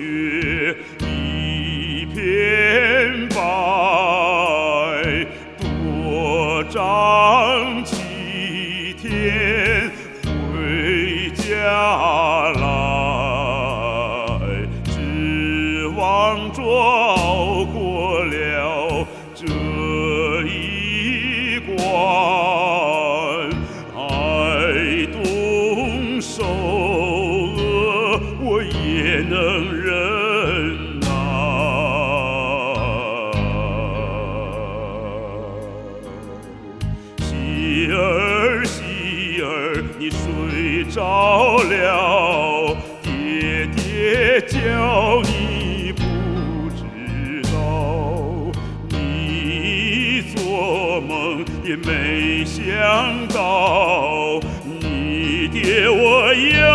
雪一片白，多长几天回家来？只望着熬过了。也能忍耐。喜儿，喜儿，你睡着了，爹爹叫你不知道，你做梦也没想到，你爹我要。